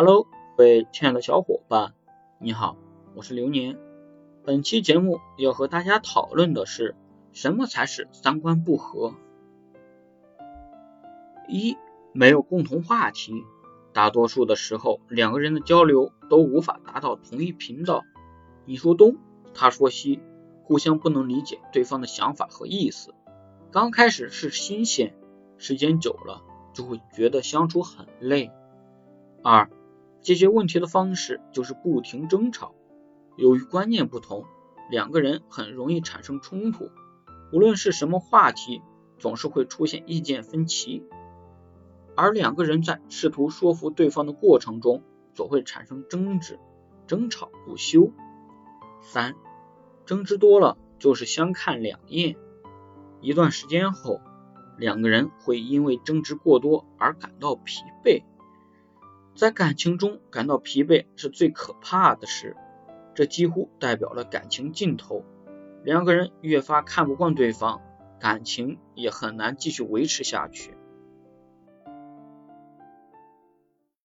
Hello，各位亲爱的小伙伴，你好，我是流年。本期节目要和大家讨论的是什么才是三观不合？一，没有共同话题，大多数的时候两个人的交流都无法达到同一频道，你说东，他说西，互相不能理解对方的想法和意思。刚开始是新鲜，时间久了就会觉得相处很累。二，解决问题的方式就是不停争吵。由于观念不同，两个人很容易产生冲突。无论是什么话题，总是会出现意见分歧。而两个人在试图说服对方的过程中，总会产生争执，争吵不休。三，争执多了就是相看两厌。一段时间后，两个人会因为争执过多而感到疲惫。在感情中感到疲惫是最可怕的事，这几乎代表了感情尽头。两个人越发看不惯对方，感情也很难继续维持下去。